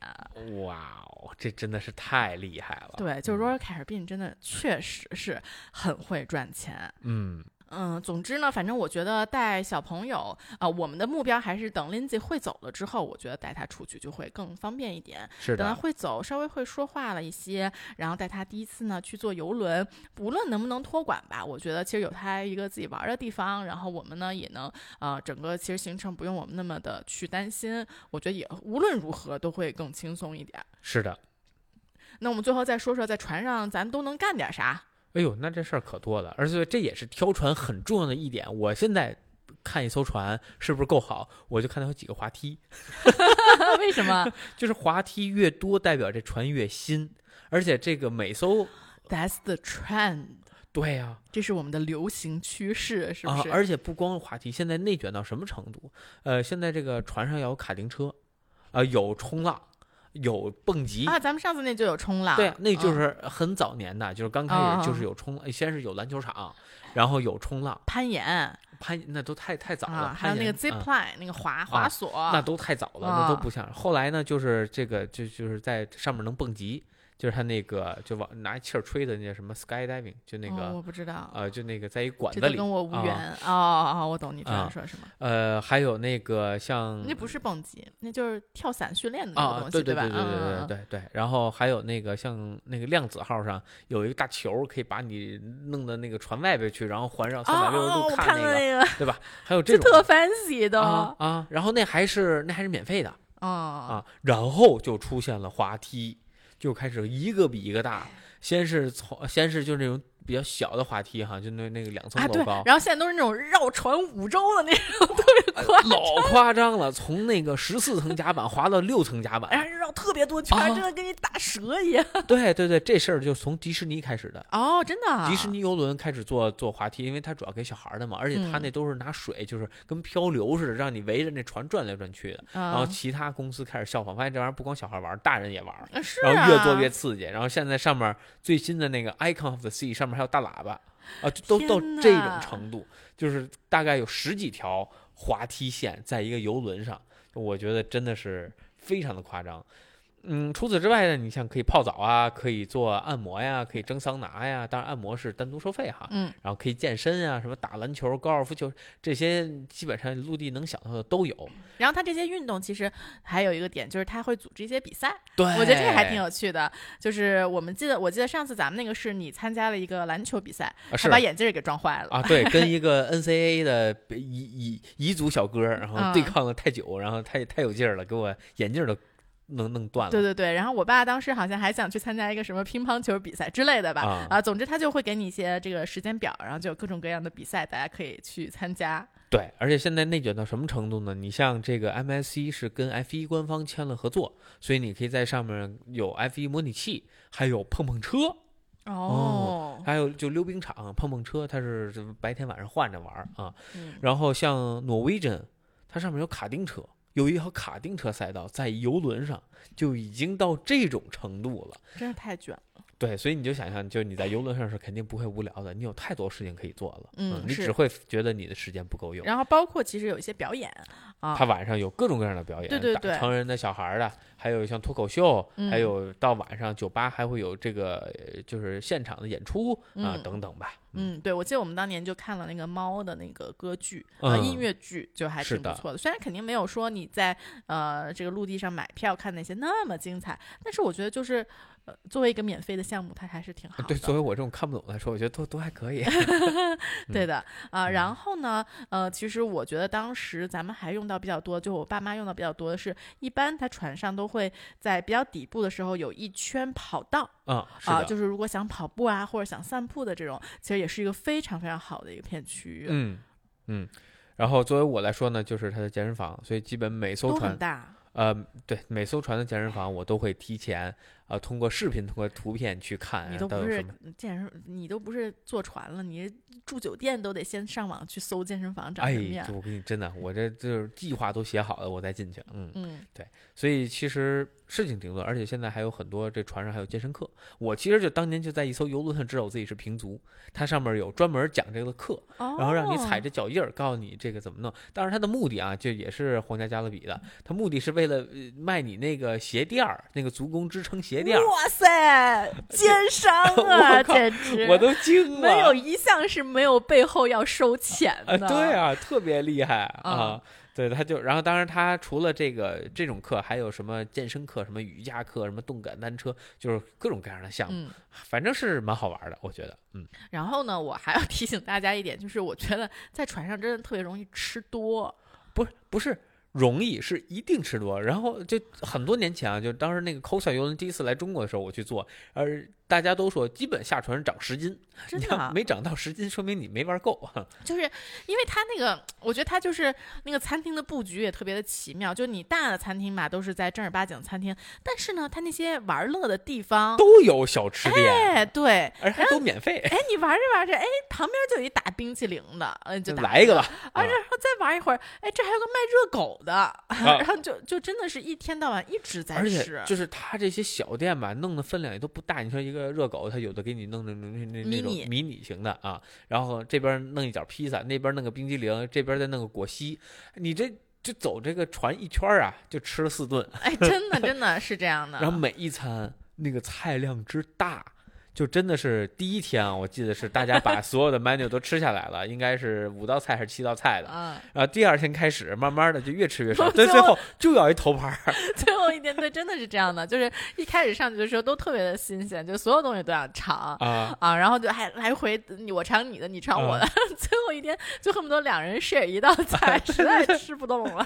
哇哦，这真的是太厉害了。对，就是 Royal Caribbean 真的确实是很会赚钱。嗯，嗯，总之呢，反正我觉得带小朋友啊、我们的目标还是等 Lindsay 会走了之后，我觉得带他出去就会更方便一点。是的等他，会走，稍微会说话了一些，然后带他第一次呢去坐游轮，无论能不能托管吧，我觉得其实有他一个自己玩的地方，然后我们呢也能呃整个其实行程不用我们那么的去担心，我觉得也无论如何都会更轻松一点。是的。那我们最后再说说在船上咱都能干点啥？哎呦，那这事儿可多了，而且这也是挑船很重要的一点。我现在看一艘船是不是够好，我就看它有几个滑梯，(laughs) 为什么 (laughs) 就是滑梯越多，代表这船越新，而且这个每艘？That's the trend。对呀、这是我们的流行趋势，是不啊，是？而且不光滑梯，现在内卷到什么程度？呃，现在这个船上要有卡丁车，啊，有冲浪，有蹦极。啊，咱们上次那就有冲浪，对啊，那就嗯是很早年的，就是刚开始就是有冲，先是有篮球场，然后有冲浪、攀岩攀，那都太太早了。啊，还有那个 zip 嗯 line、那个滑滑索，那都太早了，那都啊不像。后来呢，就是这个就就是在上面能蹦极，就是他那个就往拿气儿吹的那什么 skydiving，就那哦个、我不知道，呃，就那个在一管子里，都跟我无啊缘哦哦哦，我懂你这样说什么。呃，还有那个像那不是蹦极，那就是跳伞训练的那个啊，东西，吧？对对对对对嗯对对对。然后还有那个像那个量子号上有一个大球，可以把你弄到那个船外边去，然后环绕三百六十哦，度我看看那个，了那个，对吧？还有 (laughs) 这种这特 fancy 的啊啊，然后那还是那还是免费的啊啊，然后就出现了滑梯，就开始一个比一个大，先是从先是就是那种比较小的滑梯哈，就那那个两层楼高，，然后现在都是那种绕船五周的那种，(laughs) 特别快，老夸张了，从那个十四层甲板滑到六层甲板，然后绕特别多圈，啊真的跟你打蛇一样。对对对，这事儿就从迪士尼开始的。哦，真的啊，迪士尼游轮开始做做滑梯，因为它主要给小孩儿的嘛，而且它嗯那都是拿水，就是跟漂流似的，让你围着那船转来转去的。嗯，然后其他公司开始效仿，发现这玩意儿不光小孩玩，大人也玩，啊是然后越做啊越刺激。然后现在上面最新的那个 Icon of the Sea 上面还有大喇叭，啊，就都到这种程度，就是大概有十几条滑梯线在一个游轮上，我觉得真的是非常的夸张。嗯，除此之外呢，你像可以泡澡啊，可以做按摩呀，可以蒸桑拿呀，当然按摩是单独收费哈。嗯，然后可以健身啊，什么打篮球、高尔夫球这些，基本上陆地能想到的都有。然后它这些运动其实还有一个点，就是它会组织一些比赛，对，我觉得这个还挺有趣的。就是我们记得，我记得上次咱们那个是你参加了一个篮球比赛，啊还是把眼镜儿给撞坏了。啊，对，(laughs) 跟一个 NCAA 的彝彝彝族小哥，然后对嗯抗了太久，然后太太有劲儿了，给我眼镜儿都弄弄断了。对对对，然后我爸当时好像还想去参加一个什么乒乓球比赛之类的吧，啊啊，总之他就会给你一些这个时间表，然后就有各种各样的比赛，大家可以去参加。对，而且现在内卷到什么程度呢？你像这个 MSC 是跟 F1 官方签了合作，所以你可以在上面有 F1 模拟器，还有碰碰车，哦，还有就溜冰场、碰碰车，它是白天晚上换着玩啊。嗯然后像 Norwegian，它上面有卡丁车，有一条卡丁车赛道在游轮上，就已经到这种程度了。真是太卷了。对，所以你就想象，就你在游轮上是肯定不会无聊的，你有太多事情可以做了，嗯你只会觉得你的时间不够用。然后包括其实有一些表演啊，他晚上有各种各样的表演，打对对对成人的、小孩儿的，还有像脱口秀，嗯还有到晚上酒吧还会有这个呃就是现场的演出啊、嗯等等吧。嗯，对，我记得我们当年就看了那个猫的那个歌剧，啊，嗯音乐剧，就还挺不错的。虽然肯定没有说你在呃这个陆地上买票看那些那么精彩，但是我觉得就是呃作为一个免费的项目，它还是挺好的。对，作为我这种看不懂来说，我觉得都都还可以。(laughs) 对的啊、嗯然后呢，呃，其实我觉得当时咱们还用到比较多，就我爸妈用到比较多的是，一般它船上都会在比较底部的时候有一圈跑道嗯，是啊、就是如果想跑步啊或者想散步的这种，其实也是一个非常非常好的一个片区域，嗯嗯。然后作为我来说呢，就是它的健身房，所以基本每艘船都很，大。呃，对，每艘船的健身房我都会提前呃通过视频、通过图片去看你都不是。健身，你都不是坐船了，你住酒店都得先上网去搜健身房长哎什么，样这。我跟你真的，我这就是计划都写好了，我再进去。嗯，嗯，所以其实事情挺多，而且现在还有很多这船上还有健身课。我其实就当年就在一艘游轮上知道我自己是平足，它上面有专门讲这个课，哦，然后让你踩着脚印儿，告诉你这个怎么弄。当然，它的目的啊，就也是皇家加勒比的，它目的是为了呃卖你那个鞋垫儿，那个足弓支撑鞋垫。哇塞，奸商啊，(laughs) 简直！我都惊了，没有一项是没有背后要收钱啊，的。对啊，特别厉害嗯啊。对，他就，然后当然他除了这个这种课，还有什么健身课、什么瑜伽课、什么动感单车，就是各种各样的项目，嗯，反正是蛮好玩的，我觉得。嗯，然后呢，我还要提醒大家一点，就是我觉得在船上真的特别容易吃多。不是不是容易是一定吃多。然后就很多年前啊，就当时那个 Costa 游轮第一次来中国的时候，我去做，而大家都说基本下船长十斤，真的啊没长到十斤，说明你没玩够啊。(laughs) 就是因为它那个，我觉得它就是那个餐厅的布局也特别的奇妙。就你大的餐厅吧，都是在正儿八经餐厅，但是呢，它那些玩乐的地方，都有小吃店，哎，对，而还都免费。哎，你玩着玩着，哎，旁边就有一打冰淇淋的，呃，就来一个吧，啊，啊然后再玩一会儿，哎，这还有个卖热狗的，(laughs) 然后就就真的是一天到晚一直在吃，就是他这些小店吧，弄的分量也都不大。你说一个热狗，他有的给你弄的那那那那种迷你迷你型的啊，然后这边弄一角披萨，那边弄个冰激凌，这边再弄个果昔，你这就走这个船一圈啊，就吃了四顿，哎，真的真的是这样的。(laughs) 然后每一餐那个菜量之大。就真的是第一天啊，我记得是大家把所有的 menu 都吃下来了，应该是五道菜还是七道菜的。嗯，然后第二天开始，慢慢的就越吃越少，(laughs) 最后到最后就要一头盘儿。(laughs) 最后一天对，真的是这样的，就是一开始上去的时候都特别的新鲜，就所有东西都想尝。啊，啊，然后就还来回你我尝你的，你尝我的，(laughs) 最后一天就恨不得两人 share 一道菜，实在吃不动了。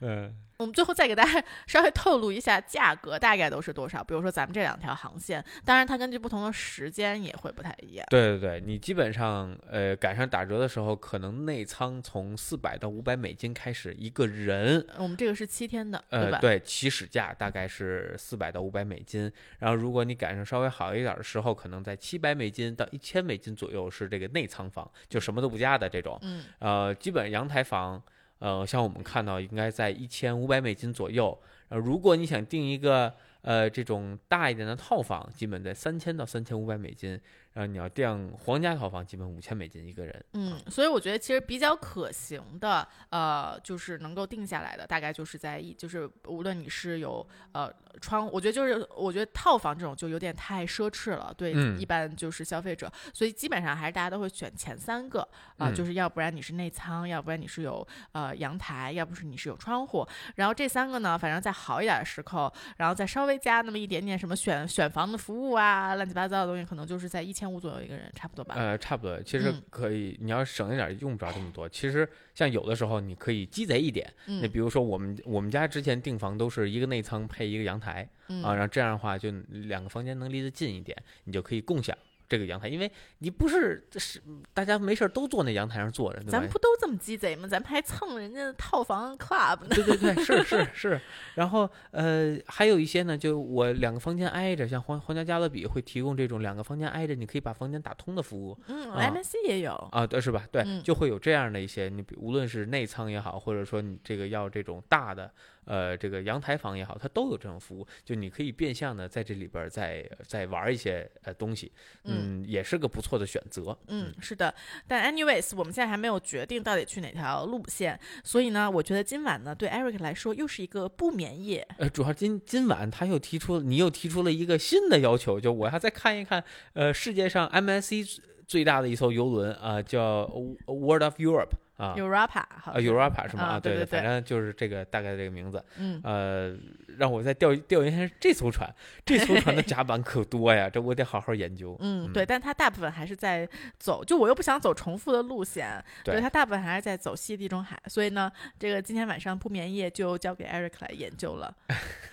嗯，我们最后再给大家稍微透露一下价格大概都是多少，比如说咱们这两条航线，当然它根据不同的时间也会不太一样。对对对，你基本上呃赶上打折的时候，可能内舱从四百到五百美金开始一个人，我们这个是七天的，对吧？呃对，起始价大概是四百到五百美金，然后如果你赶上稍微好一点的时候，可能在七百美金到一千美金左右是这个内舱房，就什么都不加的这种，嗯，呃，基本阳台房，呃，像我们看到应该在一千五百美金左右。呃，如果你想订一个呃这种大一点的套房，基本在三千到三千五百美金。然后你要订皇家套房，基本五千美金一个人。嗯，所以我觉得其实比较可行的，呃，就是能够定下来的，大概就是在一，就是无论你是有呃窗，我觉得就是我觉得套房这种就有点太奢侈了，对嗯一般就是消费者，所以基本上还是大家都会选前三个啊、嗯就是要不然你是内仓，要不然你是有呃阳台，要不是你是有窗户，然后这三个呢，反正在好一点的时候，然后再稍微加那么一点点什么选选房的服务啊，乱七八糟的东西，可能就是在一千五左右一个人，差不多吧。呃，差不多，其实嗯可以，你要省一点，用不着这么多。其实像有的时候，你可以鸡贼一点。嗯那比如说我们我们家之前订房都是一个内仓配一个阳台嗯啊，然后这样的话就两个房间能离得近一点，你就可以共享这个阳台，因为你不是是大家没事儿都坐那阳台上坐着，咱们？不都这么鸡贼吗？咱们还蹭人家的套房 club 呢。对对对，是是是。然后呃，还有一些呢，就我两个房间挨着，像皇皇家加勒比会提供这种两个房间挨着，你可以把房间打通的服务。嗯啊，MSC 也有。啊，对，是吧？对，嗯就会有这样的一些，你比无论是内舱也好，或者说你这个要这种大的，呃，这个阳台房也好，它都有这种服务，就你可以变相的在这里边儿再再玩一些呃东西，嗯，也是个不错的选择。嗯，是的，但 anyways，我们现在还没有决定到底去哪条路线，所以呢，我觉得今晚呢，对 Eric 来说又是一个不眠夜。呃，主要今今晚他又提出，你又提出了一个新的要求，就我要再看一看，呃，世界上 MSC 最最大的一艘游轮啊、叫 World of Europe 啊。Europa 好啊像是，Europa 是吗？啊对对反正就是这个大概这个名字。嗯，呃，让我再调调研一下这艘船，(laughs) 这艘船的甲板可多呀，这我得好好研究。嗯，对，但它大部分还是在走，就我又不想走重复的路线，对它大部分还是在走西地中海，所以呢，这个今天晚上不眠夜就交给 Eric 来研究了，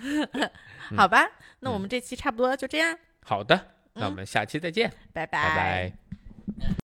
(laughs) 好吧？那我们这期差不多就这样，好的，那我嗯们下期再见，拜拜拜。